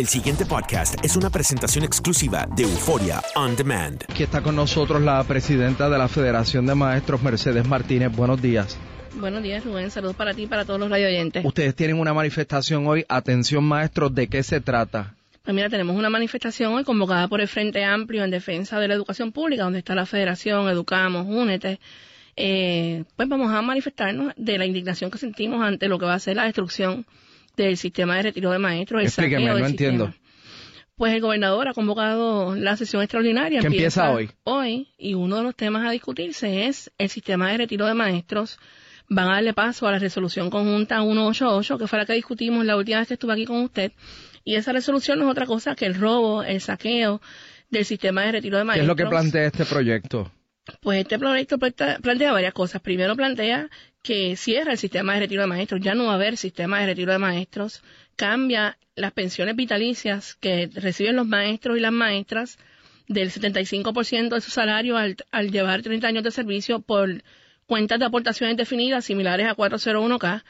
El siguiente podcast es una presentación exclusiva de Euforia On Demand. Aquí está con nosotros la presidenta de la Federación de Maestros, Mercedes Martínez. Buenos días. Buenos días, Rubén. Saludos para ti y para todos los radio oyentes. Ustedes tienen una manifestación hoy. Atención, maestros, ¿de qué se trata? Pues mira, tenemos una manifestación hoy convocada por el Frente Amplio en defensa de la educación pública, donde está la Federación, Educamos, Únete. Eh, pues vamos a manifestarnos de la indignación que sentimos ante lo que va a ser la destrucción del sistema de retiro de maestros. El Explíqueme, no del entiendo. sistema. Pues el gobernador ha convocado la sesión extraordinaria. ¿Que empieza hoy? Hoy, y uno de los temas a discutirse es el sistema de retiro de maestros. Van a darle paso a la resolución conjunta 188, que fue la que discutimos la última vez que estuve aquí con usted. Y esa resolución no es otra cosa que el robo, el saqueo del sistema de retiro de ¿Qué maestros. es lo que plantea este proyecto? Pues este proyecto plantea varias cosas. Primero plantea que cierra el sistema de retiro de maestros, ya no va a haber sistema de retiro de maestros, cambia las pensiones vitalicias que reciben los maestros y las maestras del 75% de su salario al, llevar 30 años de servicio por cuentas de aportaciones definidas similares a 401k.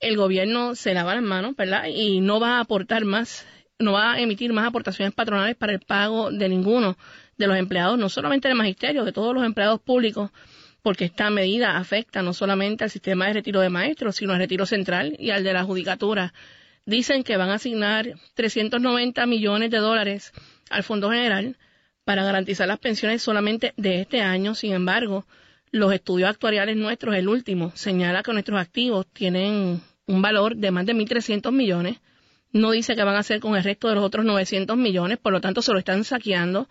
El gobierno se lava las manos, ¿verdad? Y no va a aportar más, no va a emitir más aportaciones patronales para el pago de ninguno de los empleados, no solamente del magisterio, de todos los empleados públicos, porque esta medida afecta no solamente al sistema de retiro de maestros, sino al retiro central y al de la judicatura. Dicen que van a asignar 390 millones de dólares al Fondo General para garantizar las pensiones solamente de este año. Sin embargo, los estudios actuariales nuestros, el último, señala que nuestros activos tienen un valor de más de 1.300 millones. No dice qué van a hacer con el resto de los otros 900 millones, por lo tanto se lo están saqueando.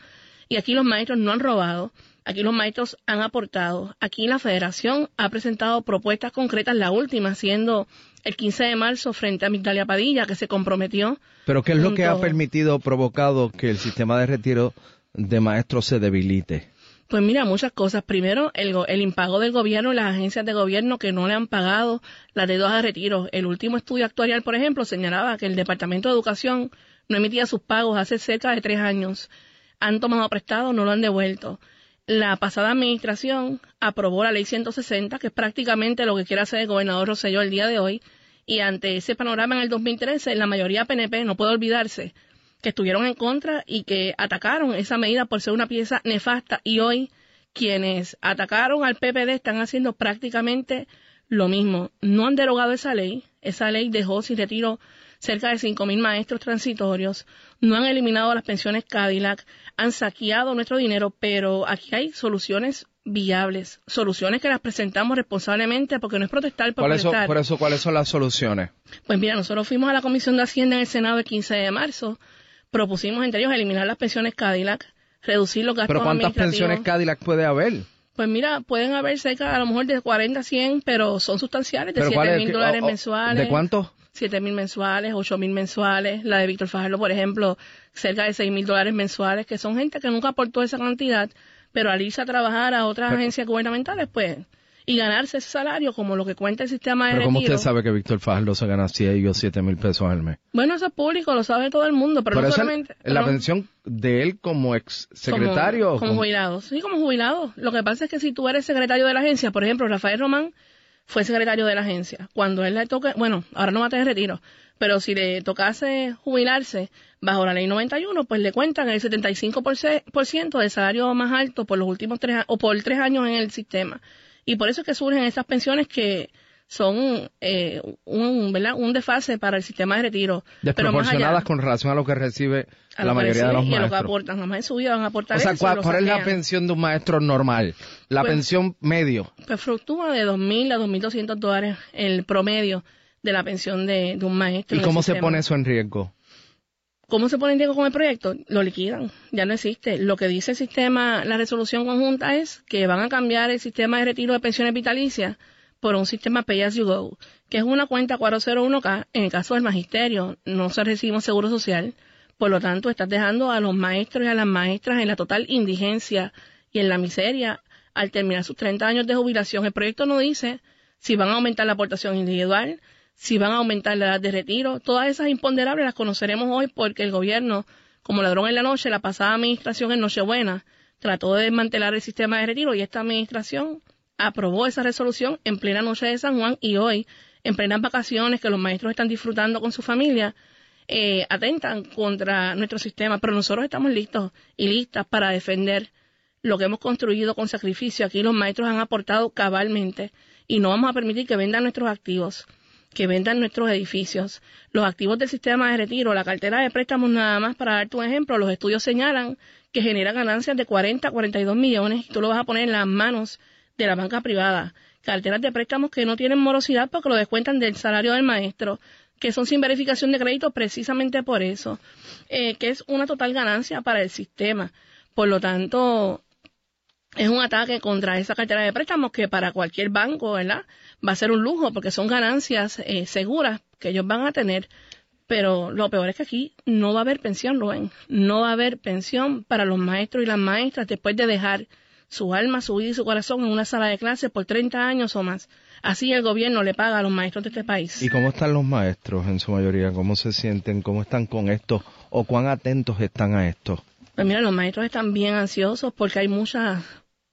Y aquí los maestros no han robado, aquí los maestros han aportado. Aquí la federación ha presentado propuestas concretas, la última siendo el 15 de marzo frente a Migdalia Padilla, que se comprometió. ¿Pero qué es lo que ha permitido, provocado que el sistema de retiro de maestros se debilite? Pues mira, muchas cosas. Primero, el impago del gobierno y las agencias de gobierno que no le han pagado las deudas de retiro. El último estudio actuarial, por ejemplo, señalaba que el Departamento de Educación no emitía sus pagos hace cerca de tres años. Han tomado prestado, no lo han devuelto. La pasada administración aprobó la ley 160, que es prácticamente lo que quiere hacer el gobernador Rosselló el día de hoy. Y ante ese panorama en el 2013, la mayoría PNP no puede olvidarse que estuvieron en contra y que atacaron esa medida por ser una pieza nefasta y hoy quienes atacaron al PPD están haciendo prácticamente lo mismo. No han derogado esa ley, esa ley dejó sin retiro cerca de 5.000 maestros transitorios, no han eliminado las pensiones Cadillac, han saqueado nuestro dinero, pero aquí hay soluciones viables, soluciones que las presentamos responsablemente porque no es protestar por Por eso, protestar. por eso, ¿cuáles son las soluciones? Pues mira, nosotros fuimos a la Comisión de Hacienda en el Senado el 15 de marzo, propusimos entre ellos eliminar las pensiones Cadillac, reducir los gastos ¿Pero cuántas administrativos. pensiones Cadillac puede haber? Pues mira, pueden haber cerca a lo mejor de 40 a 100, pero son sustanciales, de ¿Pero 7 cuál es? mil ¿Qué- dólares mensuales. ¿De cuánto? 7 mil mensuales, 8 mil mensuales. La de Víctor Fajardo, por ejemplo, cerca de 6 mil dólares mensuales, que son gente que nunca aportó esa cantidad, pero al irse a trabajar a otras Pero- agencias gubernamentales, pues, y ganarse ese salario como lo que cuenta el sistema de Pero ¿cómo retiro. usted sabe que Víctor Fajardo se gana 6 o 7 mil pesos al mes? Bueno, eso es público, lo sabe todo el mundo, pero Por no solamente... la no. pensión de él como ex secretario. Como, como jubilado. Sí, como jubilado. Lo que pasa es que si tú eres secretario de la agencia, por ejemplo, Rafael Román fue secretario de la agencia. Cuando él le toque, bueno, ahora no va a tener retiro, pero si le tocase jubilarse bajo la ley 91, pues le cuentan el 75% del salario más alto por los últimos tres, o por tres años en el sistema. Y por eso es que surgen estas pensiones que son eh, un, ¿verdad? un desfase para el sistema de retiro. Pero más desproporcionadas allá, con relación a lo que recibe a la mayoría de los y a lo que maestros. aportan. Su vida van a aportar O sea, eso, ¿cuál, es la pensión de un maestro normal? La Pues- pensión medio. pues fluctúa de 2.000 a 2.200 dólares el promedio de la pensión de, de un maestro. ¿Y cómo se pone eso en riesgo? ¿Cómo se pone en riesgo con el proyecto? Lo liquidan, ya no existe. Lo que dice el sistema, la resolución conjunta es que van a cambiar el sistema de retiro de pensiones vitalicias por un sistema Pay As You Go, que es una cuenta 401k. En el caso del magisterio, no se recibe un seguro social. Por lo tanto, estás dejando a los maestros y a las maestras en la total indigencia y en la miseria al terminar sus 30 años de jubilación. El proyecto no dice si van a aumentar la aportación individual, si van a aumentar la edad de retiro. Todas esas imponderables las conoceremos hoy porque el gobierno, como ladrón en la noche, la pasada administración en Nochebuena, trató de desmantelar el sistema de retiro y esta administración aprobó esa resolución en plena noche de San Juan y hoy, en plenas vacaciones que los maestros están disfrutando con su familia, eh, atentan contra nuestro sistema, pero nosotros estamos listos y listas para defender lo que hemos construido con sacrificio. Aquí los maestros han aportado cabalmente y no vamos a permitir que vendan nuestros activos, que vendan nuestros edificios. Los activos del sistema de retiro, la cartera de préstamos nada más, para darte un ejemplo, los estudios señalan que genera ganancias de 40 a 42 millones y tú lo vas a poner en las manos de la banca privada. Carteras de préstamos que no tienen morosidad porque lo descuentan del salario del maestro, que son sin verificación de crédito precisamente por eso, eh, que es una total ganancia para el sistema. Por lo tanto, es un ataque contra esa cartera de préstamos que para cualquier banco, ¿verdad? Va a ser un lujo porque son ganancias eh, seguras que ellos van a tener. Pero lo peor es que aquí no va a haber pensión, Rubén. No va a haber pensión para los maestros y las maestras después de dejar su alma, su vida y su corazón en una sala de clase por 30 años o más. Así el gobierno le paga a los maestros de este país. ¿Y cómo están los maestros en su mayoría? ¿Cómo se sienten? ¿Cómo están con esto? ¿O cuán atentos están a esto? Pues mira, los maestros están bien ansiosos porque hay muchas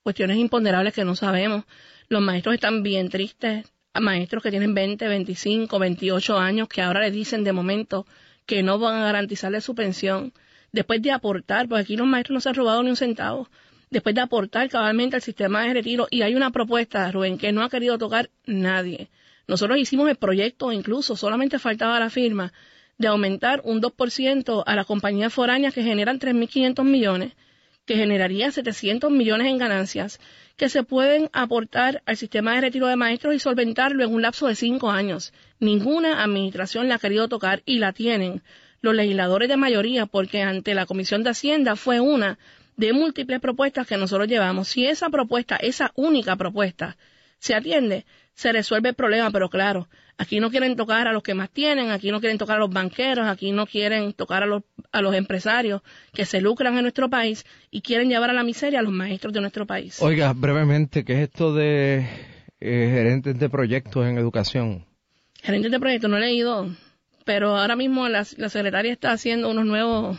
cuestiones imponderables que no sabemos. Los maestros están bien tristes. A maestros que tienen 20, 25, 28 años que ahora les dicen de momento que no van a garantizarle su pensión después de aportar, porque aquí los maestros no se han robado ni un centavo después de aportar cabalmente al sistema de retiro. Y hay una propuesta, Rubén, que no ha querido tocar nadie. Nosotros hicimos el proyecto, incluso solamente faltaba la firma, de aumentar un 2% a las compañías foráneas que generan 3.500 millones, que generaría 700 millones en ganancias, que se pueden aportar al sistema de retiro de maestros y solventarlo en un lapso de cinco años. Ninguna administración la ha querido tocar y la tienen los legisladores de mayoría, porque ante la Comisión de Hacienda fue una de múltiples propuestas que nosotros llevamos. Si esa propuesta, esa única propuesta, se atiende, se resuelve el problema, pero claro, aquí no quieren tocar a los que más tienen, aquí no quieren tocar a los banqueros, aquí no quieren tocar a los, a los empresarios que se lucran en nuestro país y quieren llevar a la miseria a los maestros de nuestro país. Oiga, brevemente, ¿qué es esto de eh, gerentes de proyectos en educación? Gerentes de proyectos, no he leído, pero ahora mismo la, la secretaria está haciendo unos nuevos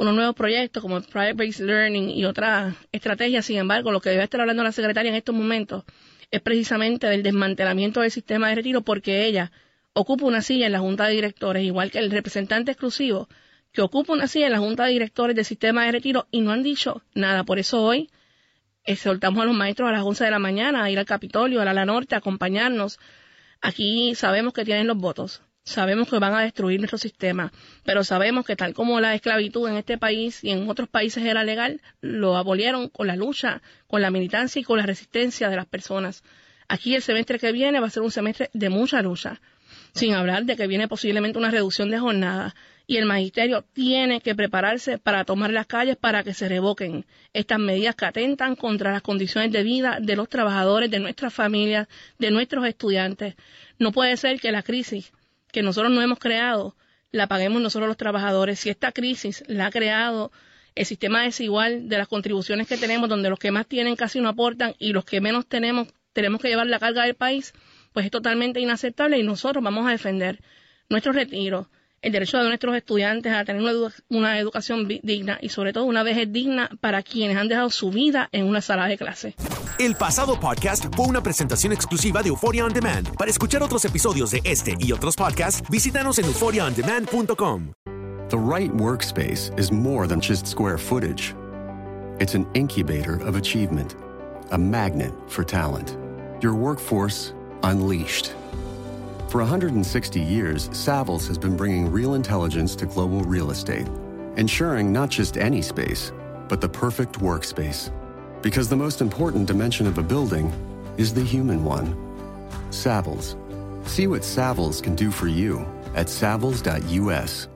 unos nuevos proyectos como el Private Based Learning y otras estrategias. Sin embargo, lo que debe estar hablando la secretaria en estos momentos es precisamente del desmantelamiento del sistema de retiro porque ella ocupa una silla en la Junta de Directores, igual que el representante exclusivo que ocupa una silla en la Junta de Directores del sistema de retiro y no han dicho nada. Por eso hoy exhortamos a los maestros a las 11 de la mañana a ir al Capitolio, a la, la Norte, a acompañarnos. Aquí sabemos que tienen los votos. Sabemos que van a destruir nuestro sistema, pero sabemos que tal como la esclavitud en este país y en otros países era legal, lo abolieron con la lucha, con la militancia y con la resistencia de las personas. Aquí el semestre que viene va a ser un semestre de mucha lucha, sin hablar de que viene posiblemente una reducción de jornada y el magisterio tiene que prepararse para tomar las calles para que se revoquen estas medidas que atentan contra las condiciones de vida de los trabajadores, de nuestras familias, de nuestros estudiantes. No puede ser que la crisis que nosotros no hemos creado, la paguemos nosotros los trabajadores. Si esta crisis la ha creado el sistema desigual de las contribuciones que tenemos, donde los que más tienen casi no aportan y los que menos tenemos tenemos que llevar la carga del país, pues es totalmente inaceptable y nosotros vamos a defender nuestro retiro, el derecho de nuestros estudiantes a tener una, educación digna y sobre todo una vejez digna para quienes han dejado su vida en una sala de clase. El pasado podcast fue una presentación exclusiva de Euphoria On Demand. Para escuchar otros episodios de este y otros podcasts, visítanos en euphoriaondemand.com. The right workspace is more than just square footage. It's an incubator of achievement, a magnet for talent. Your workforce unleashed. For 160 years, Savills has been bringing real intelligence to global real estate, ensuring not just any space, but the perfect workspace. Because the most important dimension of a building is the human one. Savills. See what Savills can do for you at savills.us.